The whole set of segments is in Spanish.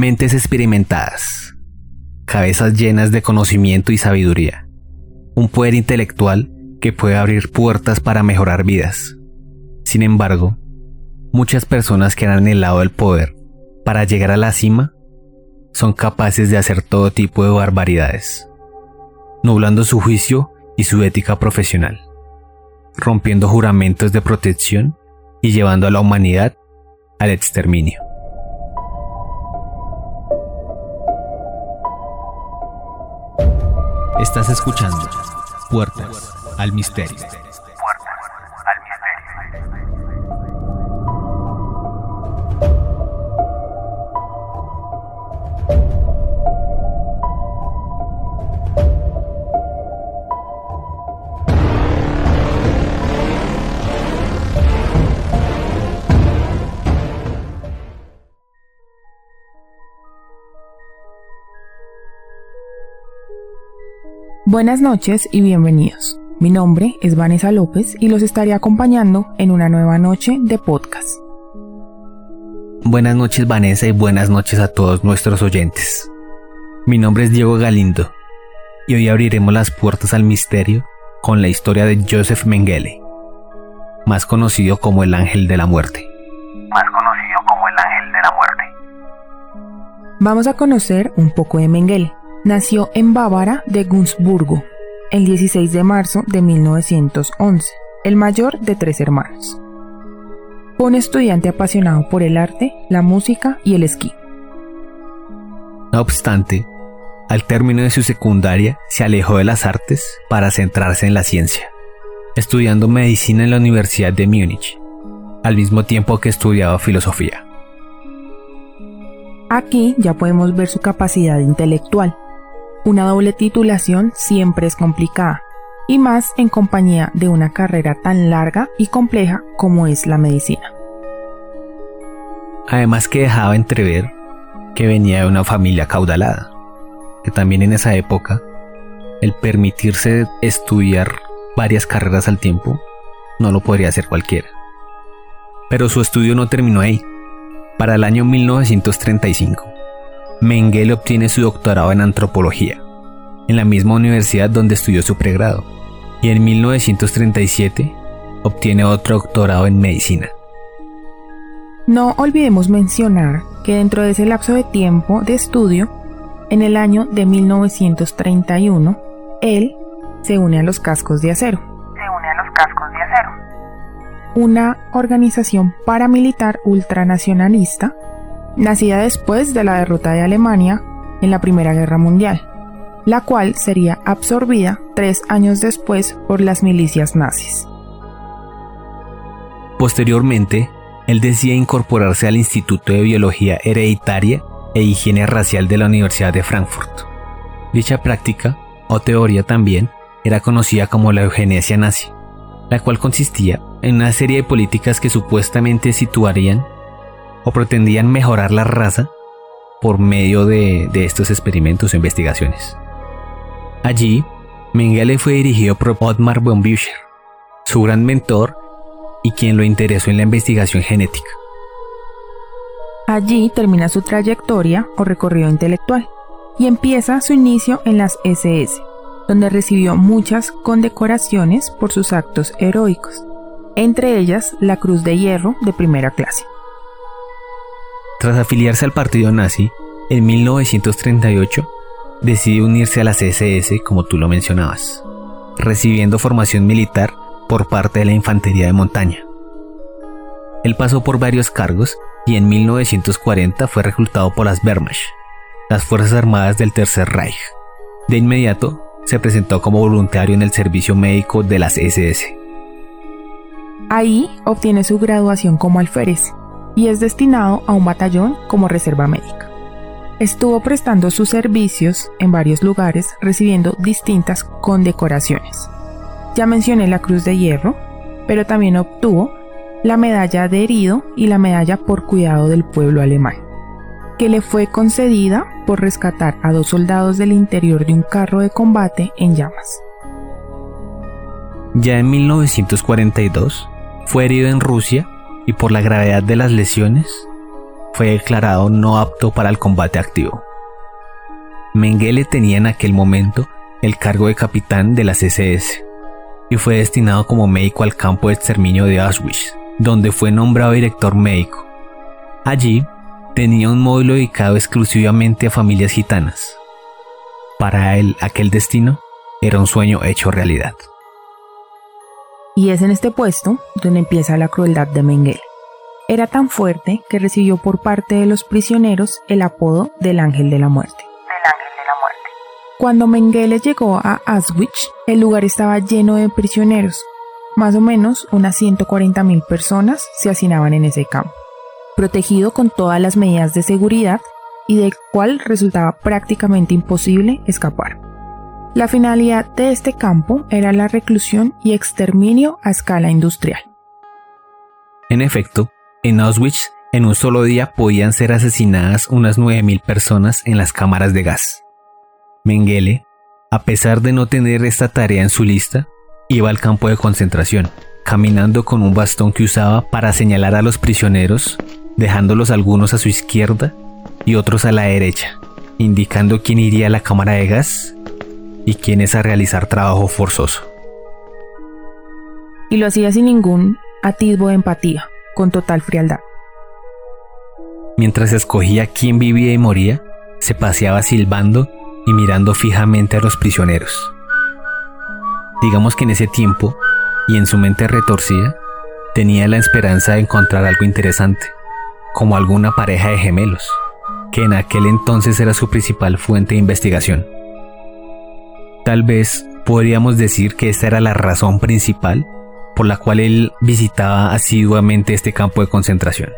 Mentes experimentadas, cabezas llenas de conocimiento y sabiduría, un poder intelectual que puede abrir puertas para mejorar vidas. Sin embargo, muchas personas que han el lado del poder para llegar a la cima son capaces de hacer todo tipo de barbaridades, nublando su juicio y su ética profesional, rompiendo juramentos de protección y llevando a la humanidad al exterminio. Estás escuchando Puertas al Misterio. Buenas noches y bienvenidos. Mi nombre es Vanessa López y los estaré acompañando en una nueva noche de podcast. Buenas noches Vanessa y buenas noches a todos nuestros oyentes. Mi nombre es Diego Galindo y hoy abriremos las puertas al misterio con la historia de Joseph Mengele, más conocido como el Ángel de la Muerte. Más conocido como el Ángel de la Muerte. Vamos a conocer un poco de Mengele Nació en Bávara de Gunzburgo el 16 de marzo de 1911, el mayor de tres hermanos. Fue un estudiante apasionado por el arte, la música y el esquí. No obstante, al término de su secundaria se alejó de las artes para centrarse en la ciencia, estudiando medicina en la Universidad de Múnich, al mismo tiempo que estudiaba filosofía. Aquí ya podemos ver su capacidad intelectual, una doble titulación siempre es complicada, y más en compañía de una carrera tan larga y compleja como es la medicina. Además que dejaba entrever que venía de una familia caudalada, que también en esa época el permitirse estudiar varias carreras al tiempo no lo podría hacer cualquiera. Pero su estudio no terminó ahí. Para el año 1935, Mengele obtiene su doctorado en antropología, en la misma universidad donde estudió su pregrado, y en 1937 obtiene otro doctorado en medicina. No olvidemos mencionar que dentro de ese lapso de tiempo de estudio, en el año de 1931, él se une a los cascos de acero. Se une a los cascos de acero. Una organización paramilitar ultranacionalista nacida después de la derrota de Alemania en la Primera Guerra Mundial, la cual sería absorbida tres años después por las milicias nazis. Posteriormente, él decide incorporarse al Instituto de Biología Hereditaria e Higiene Racial de la Universidad de Frankfurt. Dicha práctica, o teoría también, era conocida como la eugenesia nazi, la cual consistía en una serie de políticas que supuestamente situarían o pretendían mejorar la raza por medio de, estos experimentos o investigaciones. Allí, Mengele fue dirigido por Otmar von Bücher, su gran mentor y quien lo interesó en la investigación genética. Allí termina su trayectoria o recorrido intelectual y empieza su inicio en las SS, donde recibió muchas condecoraciones por sus actos heroicos, entre ellas la Cruz de Hierro de primera clase. Tras afiliarse al partido nazi, en 1938 decidió unirse a las SS como tú lo mencionabas, recibiendo formación militar por parte de la Infantería de Montaña. Él pasó por varios cargos y en 1940 fue reclutado por las Wehrmacht, las Fuerzas Armadas del Tercer Reich. De inmediato se presentó como voluntario en el servicio médico de las SS. Ahí obtiene su graduación como alférez y es destinado a un batallón como reserva médica. Estuvo prestando sus servicios en varios lugares recibiendo distintas condecoraciones. Ya mencioné la Cruz de Hierro, pero también obtuvo la medalla de herido y la medalla por cuidado del pueblo alemán, que le fue concedida por rescatar a dos soldados del interior de un carro de combate en llamas. Ya en 1942 fue herido en Rusia y por la gravedad de las lesiones, fue declarado no apto para el combate activo. Mengele tenía en aquel momento el cargo de capitán de la CSS y fue destinado como médico al campo de exterminio de Auschwitz, donde fue nombrado director médico. Allí tenía un módulo dedicado exclusivamente a familias gitanas. Para él aquel destino era un sueño hecho realidad. Y es en este puesto donde empieza la crueldad de Mengele. Era tan fuerte que recibió por parte de los prisioneros el apodo del ángel de la muerte. Cuando Mengele llegó a Auschwitz, el lugar estaba lleno de prisioneros. Más o menos unas 140.000 personas se hacinaban en ese campo, protegido con todas las medidas de seguridad y del cual resultaba prácticamente imposible escapar. La finalidad de este campo era la reclusión y exterminio a escala industrial. En efecto, en Auschwitz, en un solo día podían ser asesinadas unas 9.000 personas en las cámaras de gas. Mengele, a pesar de no tener esta tarea en su lista, iba al campo de concentración, caminando con un bastón que usaba para señalar a los prisioneros, dejándolos algunos a su izquierda y otros a la derecha, indicando quién iría a la cámara de gas y quiénes a realizar trabajo forzoso. Y lo hacía sin ningún atisbo de empatía, con total frialdad. Mientras escogía quién vivía y moría, se paseaba silbando y mirando fijamente a los prisioneros. Digamos que en ese tiempo, y en su mente retorcida, tenía la esperanza de encontrar algo interesante, como alguna pareja de gemelos, que en aquel entonces era su principal fuente de investigación. Tal vez podríamos decir que esta era la razón principal por la cual él visitaba asiduamente este campo de concentración.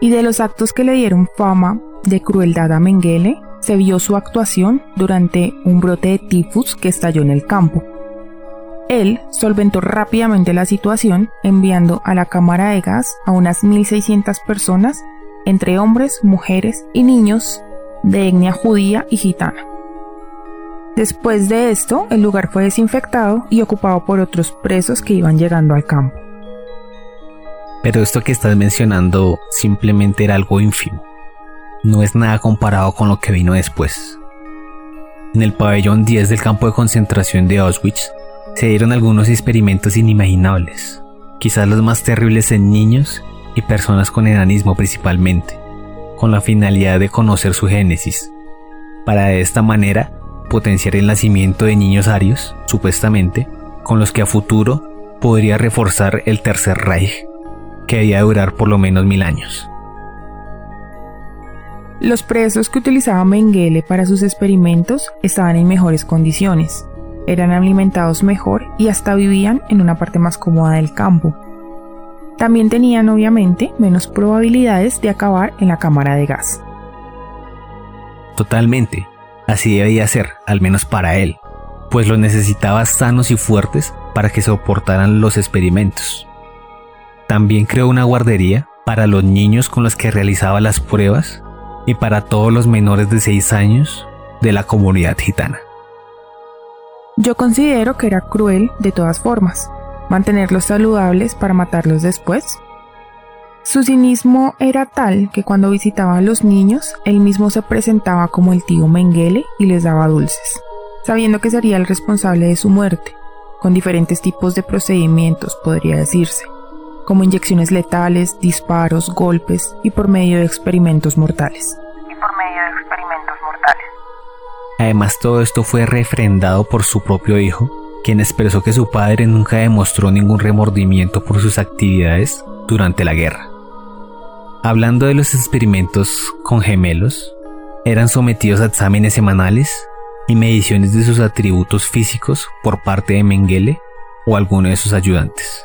Y de los actos que le dieron fama de crueldad a Mengele, se vio su actuación durante un brote de tifus que estalló en el campo. Él solventó rápidamente la situación enviando a la cámara de gas a unas 1.600 personas, entre hombres, mujeres y niños de etnia judía y gitana. Después de esto, el lugar fue desinfectado y ocupado por otros presos que iban llegando al campo. Pero esto que estás mencionando simplemente era algo ínfimo no es nada comparado con lo que vino después. En el pabellón 10 del campo de concentración de Auschwitz se dieron algunos experimentos inimaginables, quizás los más terribles en niños y personas con enanismo principalmente, con la finalidad de conocer su génesis, para de esta manera potenciar el nacimiento de niños arios, supuestamente, con los que a futuro podría reforzar el Tercer Reich, que debía durar por lo menos mil años. Los presos que utilizaba Mengele para sus experimentos estaban en mejores condiciones, eran alimentados mejor y hasta vivían en una parte más cómoda del campo. También tenían obviamente menos probabilidades de acabar en la cámara de gas. Totalmente, así debía ser, al menos para él, pues los necesitaba sanos y fuertes para que soportaran los experimentos. También creó una guardería para los niños con los que realizaba las pruebas y para todos los menores de 6 años de la comunidad gitana. Yo considero que era cruel de todas formas, mantenerlos saludables para matarlos después. Su cinismo era tal que cuando visitaba a los niños, él mismo se presentaba como el tío Mengele y les daba dulces, sabiendo que sería el responsable de su muerte, con diferentes tipos de procedimientos, podría decirse como inyecciones letales, disparos, golpes y por medio de experimentos mortales. Y por medio de experimentos mortales. Además, todo esto fue refrendado por su propio hijo, quien expresó que su padre nunca demostró ningún remordimiento por sus actividades durante la guerra. Hablando de los experimentos con gemelos, eran sometidos a exámenes semanales y mediciones de sus atributos físicos por parte de Mengele o alguno de sus ayudantes.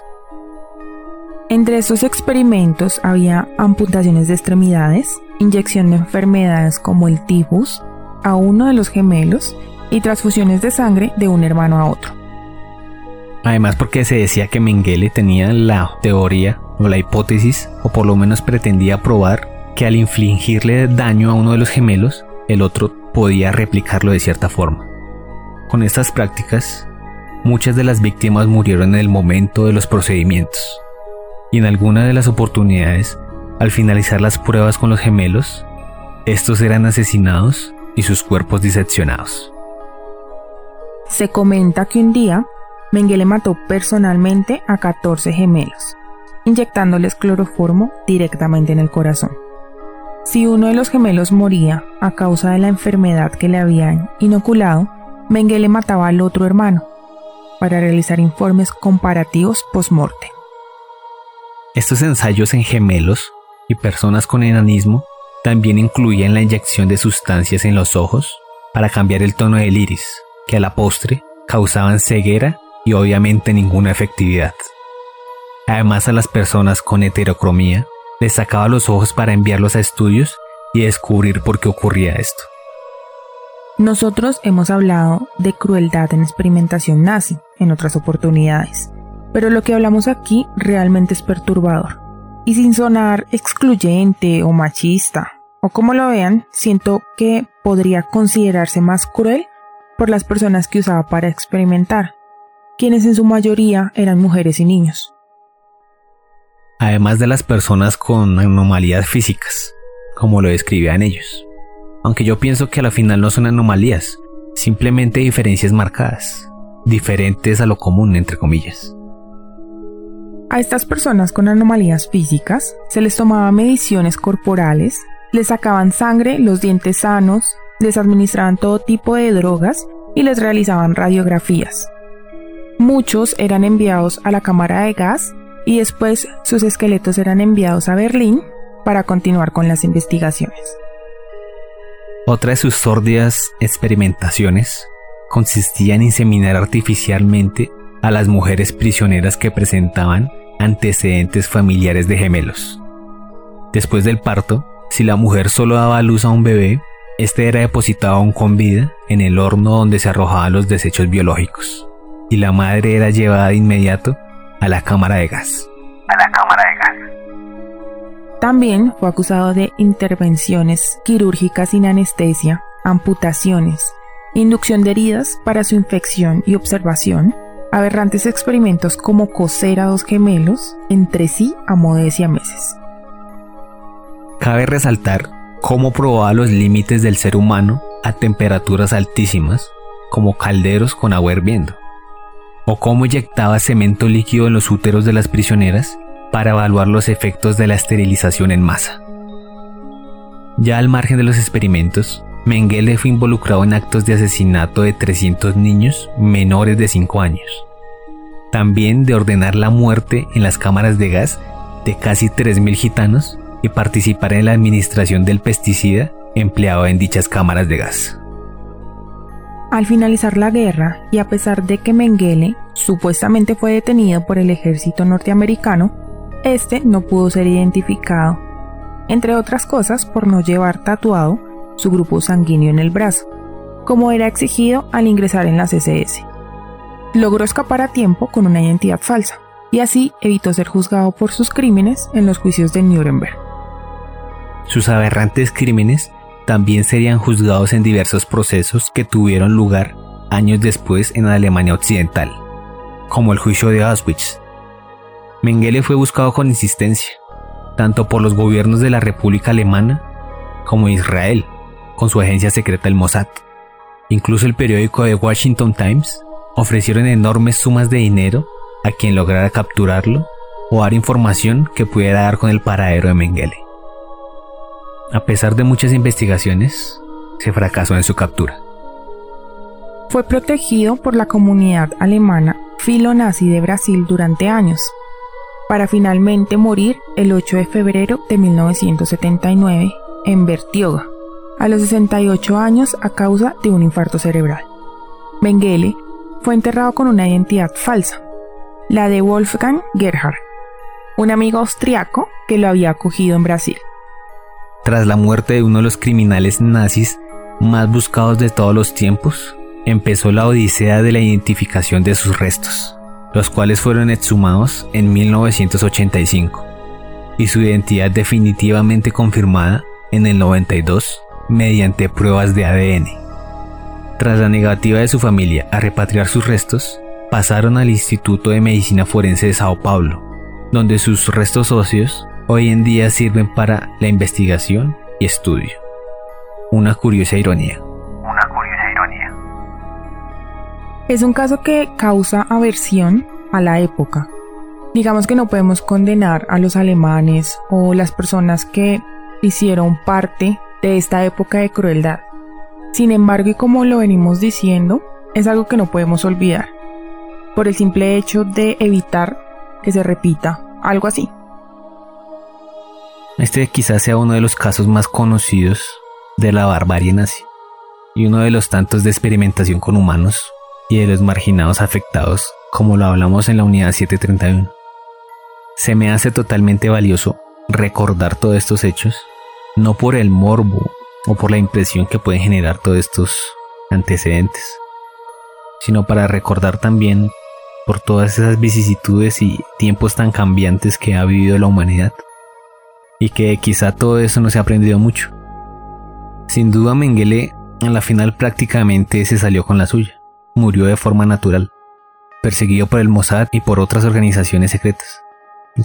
Entre estos experimentos había amputaciones de extremidades, inyección de enfermedades como el tifus a uno de los gemelos y transfusiones de sangre de un hermano a otro. Además porque se decía que Mengele tenía la teoría o la hipótesis, o por lo menos pretendía probar, que al infligirle daño a uno de los gemelos, el otro podía replicarlo de cierta forma. Con estas prácticas, muchas de las víctimas murieron en el momento de los procedimientos y en alguna de las oportunidades al finalizar las pruebas con los gemelos, estos eran asesinados y sus cuerpos diseccionados. Se comenta que un día Mengele mató personalmente a 14 gemelos, inyectándoles cloroformo directamente en el corazón. Si uno de los gemelos moría a causa de la enfermedad que le habían inoculado, Mengele mataba al otro hermano para realizar informes comparativos post-morte. Estos ensayos en gemelos y personas con enanismo también incluían la inyección de sustancias en los ojos para cambiar el tono del iris, que a la postre causaban ceguera y obviamente ninguna efectividad. Además a las personas con heterocromía les sacaba los ojos para enviarlos a estudios y descubrir por qué ocurría esto. Nosotros hemos hablado de crueldad en experimentación nazi en otras oportunidades, pero lo que hablamos aquí realmente es perturbador. Y sin sonar excluyente o machista, o como lo vean, siento que podría considerarse más cruel por las personas que usaba para experimentar, quienes en su mayoría eran mujeres y niños. Además de las personas con anomalías físicas, como lo describían ellos. Aunque yo pienso que a la final no son anomalías, simplemente diferencias marcadas, diferentes a lo común, entre comillas. A estas personas con anomalías físicas se les tomaba mediciones corporales, les sacaban sangre, los dientes sanos, les administraban todo tipo de drogas y les realizaban radiografías. Muchos eran enviados a la cámara de gas y después sus esqueletos eran enviados a Berlín para continuar con las investigaciones. Otra de sus sórdidas experimentaciones consistía en inseminar artificialmente a las mujeres prisioneras que presentaban antecedentes familiares de gemelos. Después del parto, si la mujer solo daba luz a un bebé, este era depositado aún con vida en el horno donde se arrojaban los desechos biológicos y la madre era llevada de inmediato a la cámara de gas. A la cámara de gas. También fue acusado de intervenciones quirúrgicas sin anestesia, amputaciones, inducción de heridas para su infección y observación, aberrantes experimentos como coser a dos gemelos entre sí a modo de meses. Cabe resaltar cómo probaba los límites del ser humano a temperaturas altísimas, como calderos con agua hirviendo o cómo inyectaba cemento líquido en los úteros de las prisioneras para evaluar los efectos de la esterilización en masa. Ya al margen de los experimentos, Mengele fue involucrado en actos de asesinato de 300 niños menores de 5 años. También de ordenar la muerte en las cámaras de gas de casi 3.000 gitanos y participar en la administración del pesticida empleado en dichas cámaras de gas. Al finalizar la guerra, y a pesar de que Mengele supuestamente fue detenido por el ejército norteamericano, este no pudo ser identificado, entre otras cosas por no llevar tatuado su grupo sanguíneo en el brazo, como era exigido al ingresar en la CSS. Logró escapar a tiempo con una identidad falsa, y así evitó ser juzgado por sus crímenes en los juicios de Nuremberg. Sus aberrantes crímenes también serían juzgados en diversos procesos que tuvieron lugar años después en Alemania Occidental, como el juicio de Auschwitz. Mengele fue buscado con insistencia, tanto por los gobiernos de la República Alemana como Israel, con su agencia secreta el Mossad. Incluso el periódico The Washington Times ofrecieron enormes sumas de dinero a quien lograra capturarlo o dar información que pudiera dar con el paradero de Mengele. A pesar de muchas investigaciones, se fracasó en su captura. Fue protegido por la comunidad alemana filo-nazi de Brasil durante años, para finalmente morir el 8 de febrero de 1979 en Bertioga, a los 68 años a causa de un infarto cerebral. Mengele fue enterrado con una identidad falsa, la de Wolfgang Gerhard, un amigo austriaco que lo había acogido en Brasil tras la muerte de uno de los criminales nazis más buscados de todos los tiempos, empezó la odisea de la identificación de sus restos, los cuales fueron exhumados en 1985 y su identidad definitivamente confirmada en el 92 mediante pruebas de ADN. Tras la negativa de su familia a repatriar sus restos, pasaron al Instituto de Medicina Forense de Sao Paulo, donde sus restos óseos hoy en día sirven para la investigación y estudio. Una curiosa ironía. Una curiosa ironía. Es un caso que causa aversión a la época. Digamos que no podemos condenar a los alemanes o las personas que hicieron parte de esta época de crueldad. Sin embargo, y como lo venimos diciendo, es algo que no podemos olvidar, por el simple hecho de evitar que se repita algo así. Este quizás sea uno de los casos más conocidos de la barbarie nazi y uno de los tantos de experimentación con humanos y de los marginados afectados, como lo hablamos en la unidad 731. Se me hace totalmente valioso recordar todos estos hechos, no por el morbo o por la impresión que pueden generar todos estos antecedentes, sino para recordar también por todas esas vicisitudes y tiempos tan cambiantes que ha vivido la humanidad, y que quizá todo eso no se ha aprendido mucho. Sin duda Mengele a la final prácticamente se salió con la suya, murió de forma natural, perseguido por el Mossad y por otras organizaciones secretas,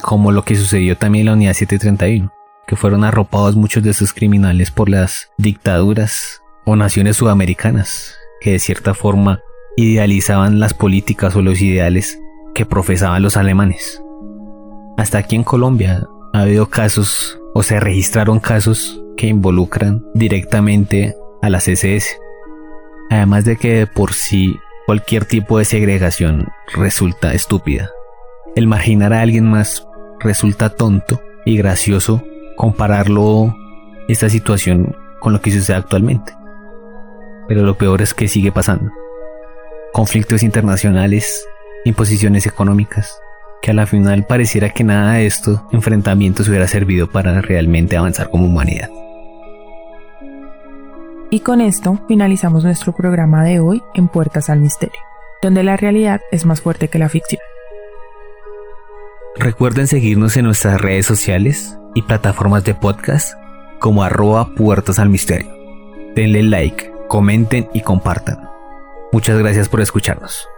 como lo que sucedió también en la Unidad 731, que fueron arropados muchos de sus criminales por las dictaduras o naciones sudamericanas, que de cierta forma idealizaban las políticas o los ideales que profesaban los alemanes. Hasta aquí en Colombia ha habido casos o se registraron casos que involucran directamente a las SS. Además de que de por sí cualquier tipo de segregación resulta estúpida. El marginar a alguien más resulta tonto y gracioso compararlo esta situación con lo que sucede actualmente. Pero lo peor es que sigue pasando conflictos internacionales, imposiciones económicas, que a la final pareciera que nada de estos enfrentamientos hubiera servido para realmente avanzar como humanidad. Y con esto finalizamos nuestro programa de hoy en Puertas al Misterio, donde la realidad es más fuerte que la ficción. Recuerden seguirnos en nuestras redes sociales y plataformas de podcast como arroba puertas al misterio. Denle like, comenten y compartan. Muchas gracias por escucharnos.